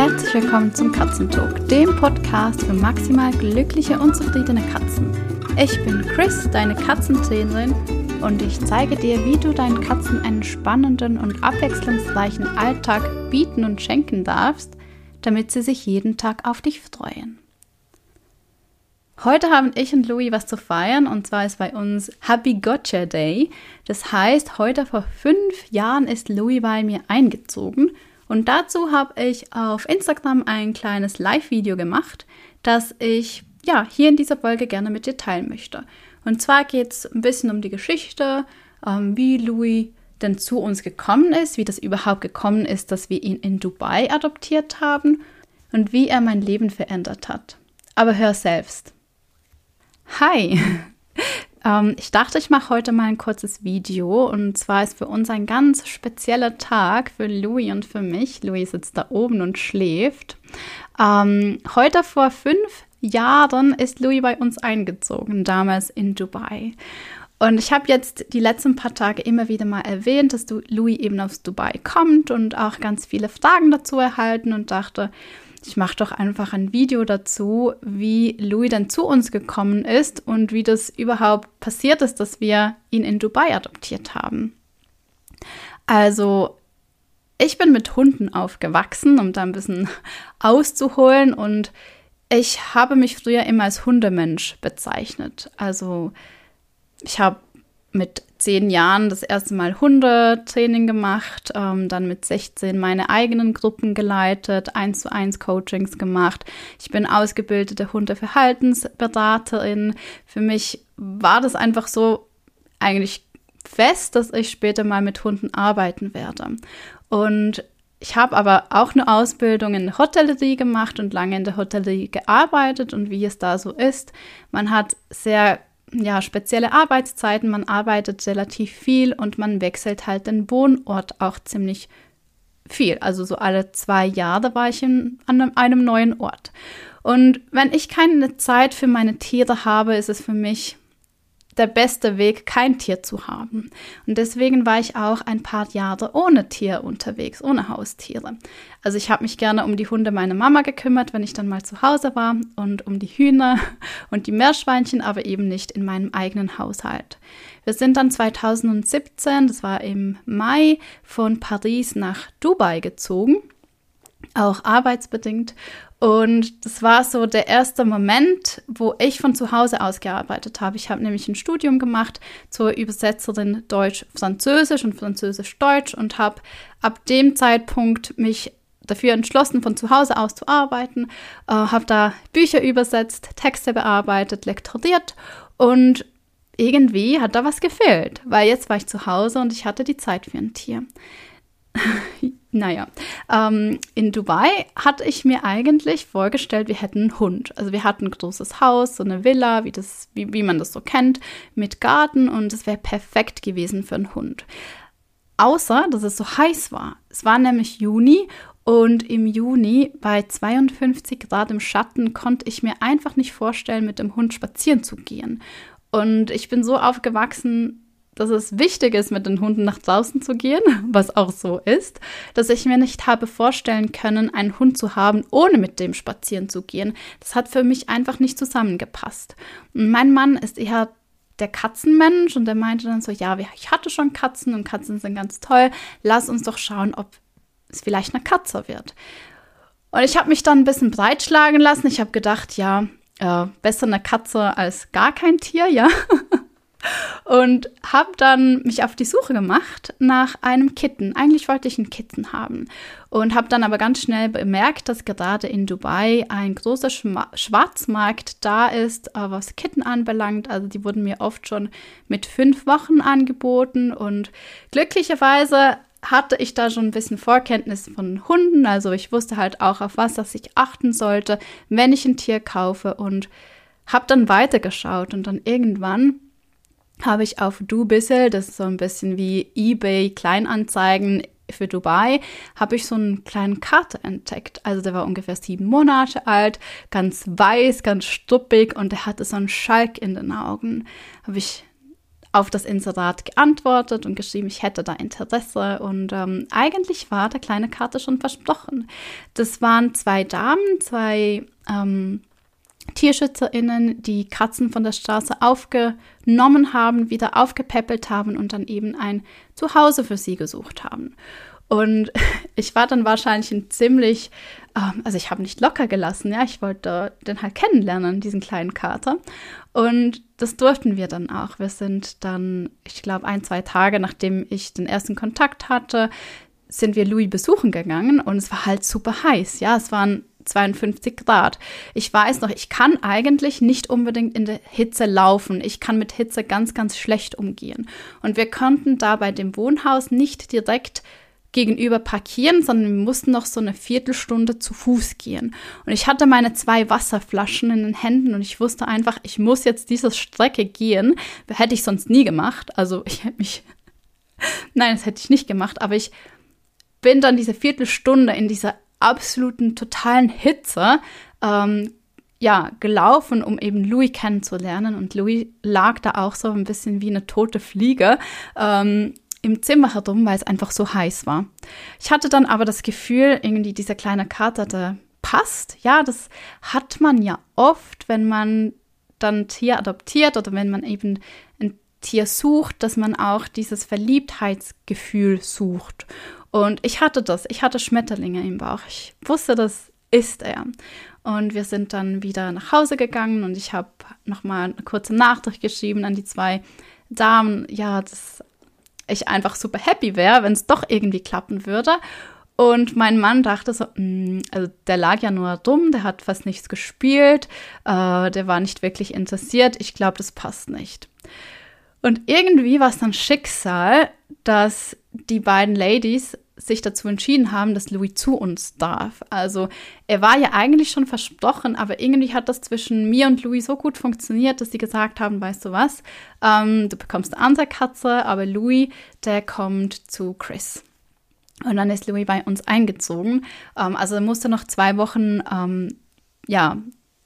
Herzlich willkommen zum Katzentalk, dem Podcast für maximal glückliche und zufriedene Katzen. Ich bin Chris, deine Katzentrainerin, und ich zeige dir, wie du deinen Katzen einen spannenden und abwechslungsreichen Alltag bieten und schenken darfst, damit sie sich jeden Tag auf dich freuen. Heute haben ich und Louis was zu feiern und zwar ist bei uns Happy Gotcha Day. Das heißt, heute vor fünf Jahren ist Louis bei mir eingezogen und dazu habe ich auf Instagram ein kleines Live-Video gemacht, das ich ja hier in dieser Folge gerne mit dir teilen möchte. Und zwar geht es ein bisschen um die Geschichte, ähm, wie Louis denn zu uns gekommen ist, wie das überhaupt gekommen ist, dass wir ihn in Dubai adoptiert haben und wie er mein Leben verändert hat. Aber hör selbst. Hi! Ähm, ich dachte, ich mache heute mal ein kurzes Video und zwar ist für uns ein ganz spezieller Tag für Louis und für mich. Louis sitzt da oben und schläft. Ähm, heute vor fünf Jahren ist Louis bei uns eingezogen, damals in Dubai. Und ich habe jetzt die letzten paar Tage immer wieder mal erwähnt, dass du Louis eben aus Dubai kommt und auch ganz viele Fragen dazu erhalten und dachte, ich mache doch einfach ein Video dazu, wie Louis dann zu uns gekommen ist und wie das überhaupt passiert ist, dass wir ihn in Dubai adoptiert haben. Also, ich bin mit Hunden aufgewachsen, um da ein bisschen auszuholen und ich habe mich früher immer als Hundemensch bezeichnet. Also, ich habe mit zehn Jahren das erste Mal Hundetraining gemacht, ähm, dann mit 16 meine eigenen Gruppen geleitet, eins zu eins Coachings gemacht. Ich bin ausgebildete Hundeverhaltensberaterin. Für mich war das einfach so eigentlich fest, dass ich später mal mit Hunden arbeiten werde. Und ich habe aber auch eine Ausbildung in der Hotellerie gemacht und lange in der Hotellerie gearbeitet und wie es da so ist. Man hat sehr ja, spezielle Arbeitszeiten, man arbeitet relativ viel und man wechselt halt den Wohnort auch ziemlich viel. Also so alle zwei Jahre war ich in, an einem neuen Ort. Und wenn ich keine Zeit für meine Tiere habe, ist es für mich der beste Weg, kein Tier zu haben. Und deswegen war ich auch ein paar Jahre ohne Tier unterwegs, ohne Haustiere. Also ich habe mich gerne um die Hunde meiner Mama gekümmert, wenn ich dann mal zu Hause war und um die Hühner und die Meerschweinchen, aber eben nicht in meinem eigenen Haushalt. Wir sind dann 2017, das war im Mai, von Paris nach Dubai gezogen auch arbeitsbedingt. Und das war so der erste Moment, wo ich von zu Hause aus gearbeitet habe. Ich habe nämlich ein Studium gemacht zur Übersetzerin Deutsch-Französisch und Französisch-Deutsch und habe ab dem Zeitpunkt mich dafür entschlossen, von zu Hause aus zu arbeiten, äh, habe da Bücher übersetzt, Texte bearbeitet, lektoriert und irgendwie hat da was gefehlt, weil jetzt war ich zu Hause und ich hatte die Zeit für ein Tier. naja, ähm, in Dubai hatte ich mir eigentlich vorgestellt, wir hätten einen Hund. Also wir hatten ein großes Haus, so eine Villa, wie, das, wie, wie man das so kennt, mit Garten und es wäre perfekt gewesen für einen Hund. Außer, dass es so heiß war. Es war nämlich Juni und im Juni bei 52 Grad im Schatten konnte ich mir einfach nicht vorstellen, mit dem Hund spazieren zu gehen. Und ich bin so aufgewachsen, dass es wichtig ist, mit den Hunden nach draußen zu gehen, was auch so ist, dass ich mir nicht habe vorstellen können, einen Hund zu haben, ohne mit dem spazieren zu gehen. Das hat für mich einfach nicht zusammengepasst. Und mein Mann ist eher der Katzenmensch und der meinte dann so, ja, ich hatte schon Katzen und Katzen sind ganz toll, lass uns doch schauen, ob es vielleicht eine Katze wird. Und ich habe mich dann ein bisschen breitschlagen lassen. Ich habe gedacht, ja, äh, besser eine Katze als gar kein Tier, ja. und habe dann mich auf die Suche gemacht nach einem Kitten. Eigentlich wollte ich einen Kitten haben und habe dann aber ganz schnell bemerkt, dass gerade in Dubai ein großer Schwarzmarkt da ist, äh, was Kitten anbelangt. Also die wurden mir oft schon mit fünf Wochen angeboten und glücklicherweise hatte ich da schon ein bisschen Vorkenntnis von Hunden. Also ich wusste halt auch, auf was das ich achten sollte, wenn ich ein Tier kaufe und habe dann weitergeschaut und dann irgendwann habe ich auf Dubissel, das ist so ein bisschen wie eBay Kleinanzeigen für Dubai, habe ich so einen kleinen Kater entdeckt. Also der war ungefähr sieben Monate alt, ganz weiß, ganz stuppig und der hatte so einen Schalk in den Augen. Habe ich auf das Inserat geantwortet und geschrieben, ich hätte da Interesse. Und ähm, eigentlich war der kleine Karte schon versprochen. Das waren zwei Damen, zwei ähm, TierschützerInnen, die Katzen von der Straße aufgenommen haben, wieder aufgepäppelt haben und dann eben ein Zuhause für sie gesucht haben. Und ich war dann wahrscheinlich ein ziemlich, ähm, also ich habe nicht locker gelassen, ja, ich wollte den halt kennenlernen, diesen kleinen Kater. Und das durften wir dann auch. Wir sind dann, ich glaube, ein, zwei Tage nachdem ich den ersten Kontakt hatte, sind wir Louis besuchen gegangen und es war halt super heiß. Ja, es waren 52 Grad. Ich weiß noch, ich kann eigentlich nicht unbedingt in der Hitze laufen. Ich kann mit Hitze ganz, ganz schlecht umgehen. Und wir konnten da bei dem Wohnhaus nicht direkt gegenüber parkieren, sondern wir mussten noch so eine Viertelstunde zu Fuß gehen. Und ich hatte meine zwei Wasserflaschen in den Händen und ich wusste einfach, ich muss jetzt diese Strecke gehen. Hätte ich sonst nie gemacht. Also ich hätte mich, nein, das hätte ich nicht gemacht, aber ich bin dann diese Viertelstunde in dieser absoluten totalen Hitze ähm, ja, gelaufen, um eben Louis kennenzulernen. Und Louis lag da auch so ein bisschen wie eine tote Fliege. Ähm, im Zimmer herum, weil es einfach so heiß war. Ich hatte dann aber das Gefühl, irgendwie dieser kleine Kater, der passt. Ja, das hat man ja oft, wenn man dann Tier adoptiert oder wenn man eben ein Tier sucht, dass man auch dieses Verliebtheitsgefühl sucht. Und ich hatte das, ich hatte Schmetterlinge im Bauch. Ich wusste, das ist er. Und wir sind dann wieder nach Hause gegangen und ich habe nochmal eine kurze Nachricht geschrieben an die zwei Damen. Ja, dass ich einfach super happy wäre, wenn es doch irgendwie klappen würde. Und mein Mann dachte so, mh, mm, also der lag ja nur dumm, der hat fast nichts gespielt, äh, der war nicht wirklich interessiert. Ich glaube, das passt nicht. Und irgendwie war es dann Schicksal, dass die beiden Ladies sich dazu entschieden haben, dass Louis zu uns darf. Also er war ja eigentlich schon versprochen, aber irgendwie hat das zwischen mir und Louis so gut funktioniert, dass sie gesagt haben, weißt du was, ähm, du bekommst eine andere Katze, aber Louis, der kommt zu Chris. Und dann ist Louis bei uns eingezogen. Ähm, also er musste noch zwei Wochen ähm, ja,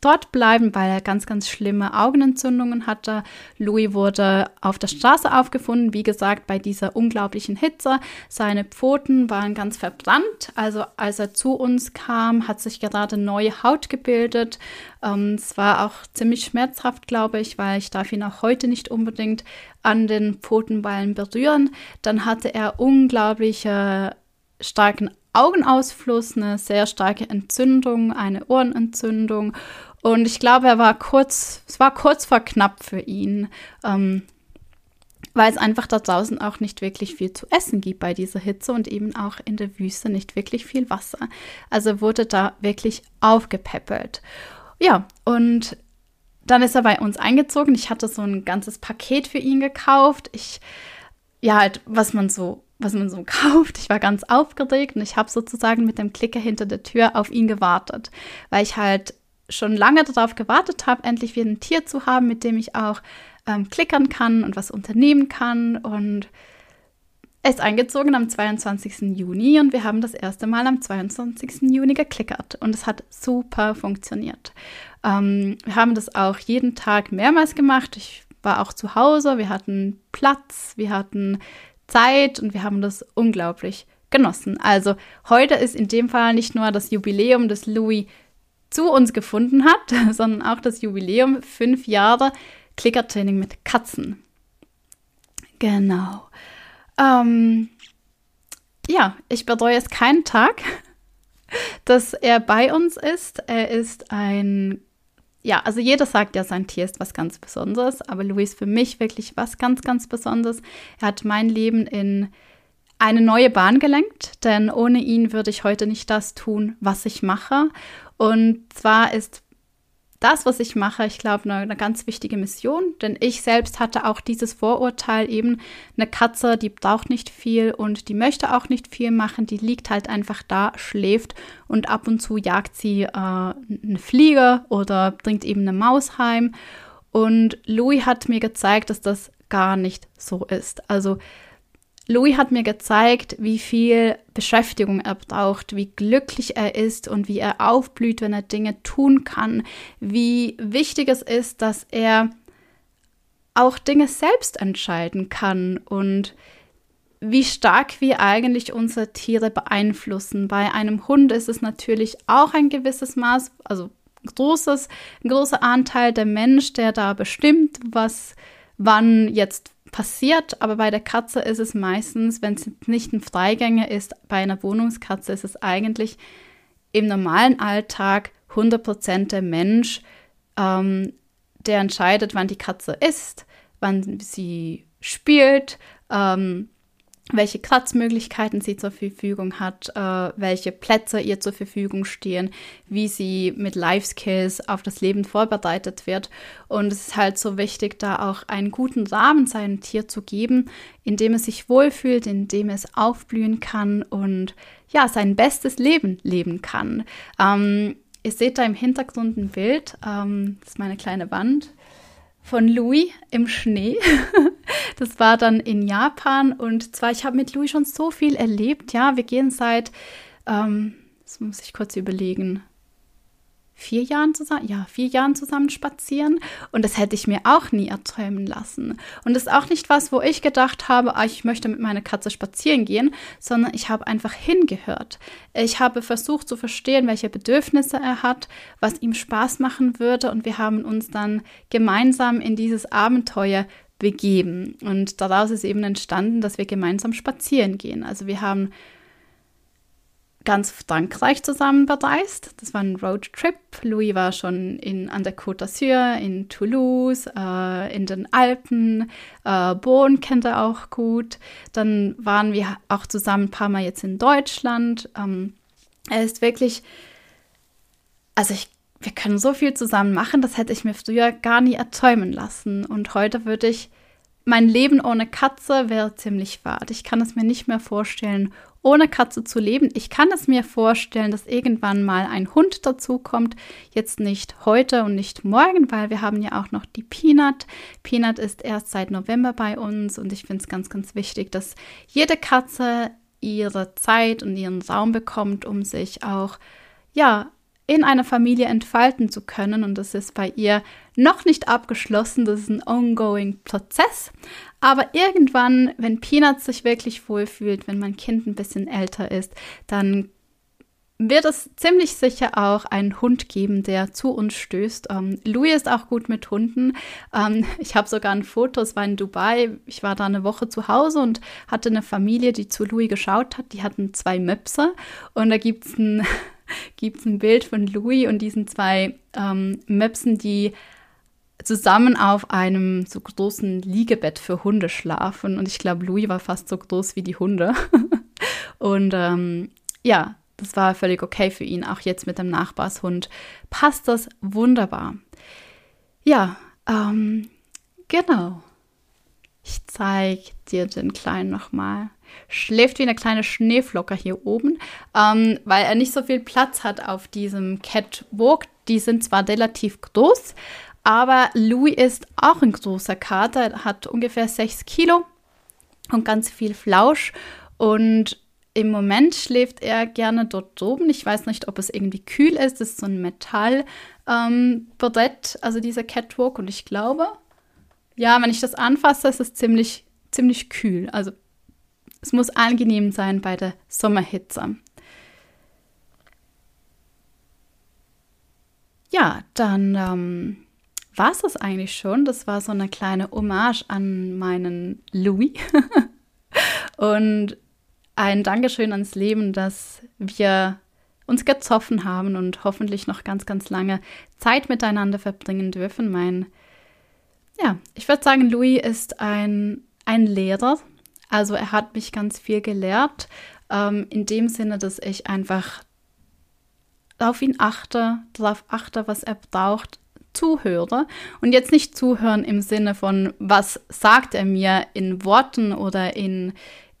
dort bleiben, weil er ganz, ganz schlimme Augenentzündungen hatte. Louis wurde auf der Straße aufgefunden, wie gesagt, bei dieser unglaublichen Hitze. Seine Pfoten waren ganz verbrannt. Also als er zu uns kam, hat sich gerade neue Haut gebildet. Ähm, es war auch ziemlich schmerzhaft, glaube ich, weil ich darf ihn auch heute nicht unbedingt an den Pfotenballen berühren. Dann hatte er unglaubliche starken Augenausfluss, eine sehr starke Entzündung, eine Ohrenentzündung und ich glaube, er war kurz, es war kurz vor knapp für ihn, ähm, weil es einfach da draußen auch nicht wirklich viel zu essen gibt bei dieser Hitze und eben auch in der Wüste nicht wirklich viel Wasser. Also wurde da wirklich aufgepäppelt. Ja, und dann ist er bei uns eingezogen. Ich hatte so ein ganzes Paket für ihn gekauft. Ich, ja, halt, was man so was man so kauft. Ich war ganz aufgeregt und ich habe sozusagen mit dem Klicker hinter der Tür auf ihn gewartet, weil ich halt schon lange darauf gewartet habe, endlich wieder ein Tier zu haben, mit dem ich auch ähm, klickern kann und was unternehmen kann. Und er ist eingezogen am 22. Juni und wir haben das erste Mal am 22. Juni geklickert und es hat super funktioniert. Ähm, wir haben das auch jeden Tag mehrmals gemacht. Ich war auch zu Hause, wir hatten Platz, wir hatten Zeit und wir haben das unglaublich genossen. Also heute ist in dem Fall nicht nur das Jubiläum des Louis zu uns gefunden hat, sondern auch das Jubiläum fünf Jahre Klickertraining mit Katzen. Genau. Ähm, ja, ich bereue es keinen Tag, dass er bei uns ist. Er ist ein, ja, also jeder sagt ja, sein Tier ist was ganz Besonderes, aber Louis für mich wirklich was ganz, ganz Besonderes. Er hat mein Leben in eine neue Bahn gelenkt, denn ohne ihn würde ich heute nicht das tun, was ich mache. Und zwar ist das, was ich mache, ich glaube, eine, eine, ganz wichtige Mission, denn ich selbst hatte auch dieses Vorurteil eben, eine Katze, die braucht nicht viel und die möchte auch nicht viel machen, die liegt halt einfach da, schläft und ab und zu jagt sie äh, eine Fliege oder bringt eben eine Maus heim. Und Louis hat mir gezeigt, dass das gar nicht so ist. Also Louis hat mir gezeigt, wie viel Beschäftigung er braucht, wie glücklich er ist und wie er aufblüht, wenn er Dinge tun kann, wie wichtig es ist, dass er auch Dinge selbst entscheiden kann und wie stark wir eigentlich unsere Tiere beeinflussen. Bei einem Hund ist es natürlich auch ein gewisses Maß, also großes, ein großer Anteil der Mensch, der da bestimmt, was wann jetzt passiert. Aber bei der Katze ist es meistens, wenn es nicht ein Freigänger ist, bei einer Wohnungskatze ist es eigentlich im normalen Alltag 100% der Mensch, ähm, der entscheidet, wann die Katze isst, wann sie spielt, ähm, welche Kratzmöglichkeiten sie zur Verfügung hat, äh, welche Plätze ihr zur Verfügung stehen, wie sie mit Life Skills auf das Leben vorbereitet wird. Und es ist halt so wichtig, da auch einen guten Rahmen seinem Tier zu geben, in dem es sich wohlfühlt, in dem es aufblühen kann und ja, sein bestes Leben leben kann. Ähm, ihr seht da im Hintergrund ein Bild, ähm, das ist meine kleine Wand von Louis im Schnee. das war dann in Japan und zwar, ich habe mit Louis schon so viel erlebt. Ja, wir gehen seit, ähm, das muss ich kurz überlegen, vier Jahren zusammen, ja, vier Jahren zusammen spazieren. Und das hätte ich mir auch nie erträumen lassen. Und das ist auch nicht was, wo ich gedacht habe, ah, ich möchte mit meiner Katze spazieren gehen, sondern ich habe einfach hingehört. Ich habe versucht zu verstehen, welche Bedürfnisse er hat, was ihm Spaß machen würde. Und wir haben uns dann gemeinsam in dieses Abenteuer begeben. Und daraus ist eben entstanden, dass wir gemeinsam spazieren gehen. Also wir haben ganz Frankreich zusammen bereist. Das war ein Roadtrip. Louis war schon in, an der Côte d'Azur, in Toulouse, äh, in den Alpen. Äh, Bonn kennt er auch gut. Dann waren wir auch zusammen ein paar Mal jetzt in Deutschland. Ähm, er ist wirklich, also ich, wir können so viel zusammen machen, das hätte ich mir früher gar nie erträumen lassen. Und heute würde ich mein Leben ohne Katze wäre ziemlich wart. Ich kann es mir nicht mehr vorstellen, ohne Katze zu leben. Ich kann es mir vorstellen, dass irgendwann mal ein Hund dazukommt. Jetzt nicht heute und nicht morgen, weil wir haben ja auch noch die Peanut. Peanut ist erst seit November bei uns und ich finde es ganz, ganz wichtig, dass jede Katze ihre Zeit und ihren Raum bekommt, um sich auch ja in einer Familie entfalten zu können. Und das ist bei ihr noch nicht abgeschlossen. Das ist ein ongoing Prozess. Aber irgendwann, wenn Peanut sich wirklich wohlfühlt, wenn mein Kind ein bisschen älter ist, dann wird es ziemlich sicher auch einen Hund geben, der zu uns stößt. Ähm, Louis ist auch gut mit Hunden. Ähm, ich habe sogar ein Foto, es war in Dubai. Ich war da eine Woche zu Hause und hatte eine Familie, die zu Louis geschaut hat. Die hatten zwei Möpse und da gibt es ein ein Bild von Louis und diesen zwei ähm, Möpsen, die zusammen auf einem so großen Liegebett für Hunde schlafen. Und ich glaube, Louis war fast so groß wie die Hunde. und ähm, ja, das war völlig okay für ihn. Auch jetzt mit dem Nachbarshund passt das wunderbar. Ja, ähm, genau. Ich zeige dir den Kleinen nochmal schläft wie eine kleine Schneeflocke hier oben, ähm, weil er nicht so viel Platz hat auf diesem Catwalk. Die sind zwar relativ groß, aber Louis ist auch ein großer Kater, er hat ungefähr 6 Kilo und ganz viel Flausch. Und im Moment schläft er gerne dort oben. Ich weiß nicht, ob es irgendwie kühl ist. Das ist so ein Metallbrett, ähm, also dieser Catwalk. Und ich glaube, ja, wenn ich das anfasse, ist es ziemlich, ziemlich kühl. Also es muss angenehm sein bei der Sommerhitze. Ja, dann ähm, war es das eigentlich schon. Das war so eine kleine Hommage an meinen Louis. und ein Dankeschön ans Leben, dass wir uns getroffen haben und hoffentlich noch ganz, ganz lange Zeit miteinander verbringen dürfen. Mein, ja, ich würde sagen, Louis ist ein, ein Lehrer, also er hat mich ganz viel gelehrt, ähm, in dem Sinne, dass ich einfach auf ihn achte, darauf achte, was er braucht, zuhöre. Und jetzt nicht zuhören im Sinne von, was sagt er mir in Worten oder in,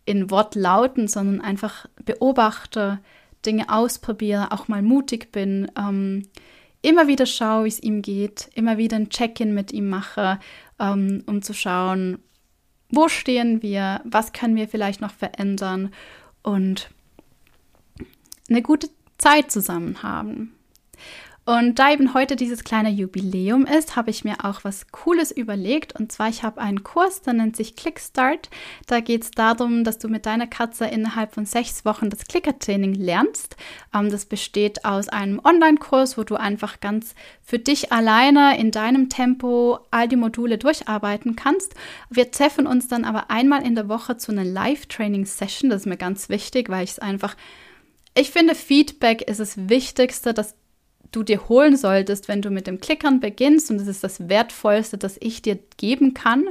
in Wortlauten, sondern einfach beobachte, Dinge ausprobiere, auch mal mutig bin, ähm, immer wieder schaue, wie es ihm geht, immer wieder ein Check-in mit ihm mache, ähm, um zu schauen, wo stehen wir? Was können wir vielleicht noch verändern? Und eine gute Zeit zusammen haben. Und da eben heute dieses kleine Jubiläum ist, habe ich mir auch was Cooles überlegt. Und zwar, ich habe einen Kurs, der nennt sich Clickstart. Da geht es darum, dass du mit deiner Katze innerhalb von sechs Wochen das Clicker-Training lernst. Ähm, das besteht aus einem Online-Kurs, wo du einfach ganz für dich alleine in deinem Tempo all die Module durcharbeiten kannst. Wir treffen uns dann aber einmal in der Woche zu einer Live-Training-Session. Das ist mir ganz wichtig, weil ich es einfach ich finde, Feedback ist das Wichtigste, das du dir holen solltest, wenn du mit dem Klickern beginnst. Und das ist das Wertvollste, das ich dir geben kann.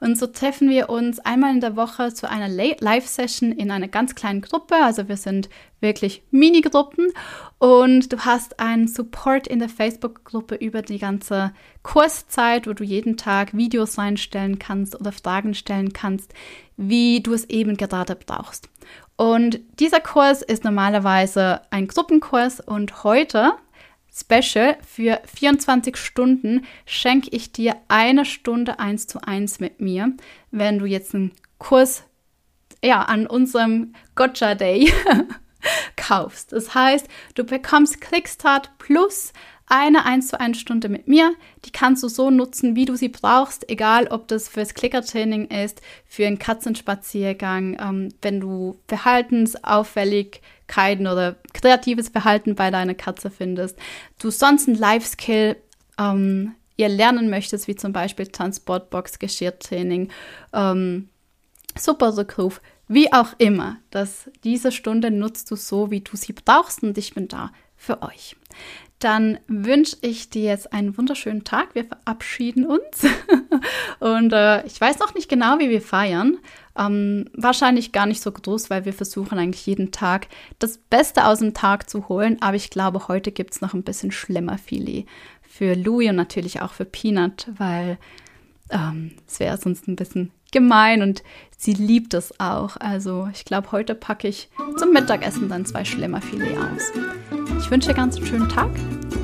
Und so treffen wir uns einmal in der Woche zu einer Live-Session in einer ganz kleinen Gruppe. Also wir sind wirklich Mini-Gruppen. Und du hast einen Support in der Facebook-Gruppe über die ganze Kurszeit, wo du jeden Tag Videos reinstellen kannst oder Fragen stellen kannst, wie du es eben gerade brauchst. Und dieser Kurs ist normalerweise ein Gruppenkurs und heute Special für 24 Stunden schenke ich dir eine Stunde eins zu eins mit mir, wenn du jetzt einen Kurs ja, an unserem Gotcha Day kaufst. Das heißt, du bekommst Clickstart plus eine 1 zu 1 Stunde mit mir. Die kannst du so nutzen, wie du sie brauchst, egal ob das fürs Klickertraining ist, für einen Katzenspaziergang, ähm, wenn du Verhaltensauffälligkeiten oder kreatives Verhalten bei deiner Katze findest, du sonst einen Life-Skill ähm, ihr lernen möchtest, wie zum Beispiel Transportbox, Geschirrtraining, ähm, Superrückruf, wie auch immer, dass diese Stunde nutzt du so, wie du sie brauchst und ich bin da für euch dann wünsche ich dir jetzt einen wunderschönen Tag. Wir verabschieden uns. und äh, ich weiß noch nicht genau, wie wir feiern. Ähm, wahrscheinlich gar nicht so groß, weil wir versuchen eigentlich jeden Tag das Beste aus dem Tag zu holen. Aber ich glaube, heute gibt es noch ein bisschen Schlemmerfilet für Louis und natürlich auch für Peanut, weil ähm, es wäre sonst ein bisschen gemein und sie liebt es auch. Also ich glaube, heute packe ich zum Mittagessen dann zwei Schlemmerfilet aus. Ich wünsche dir ganz einen schönen Tag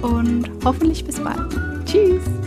und hoffentlich bis bald. Tschüss!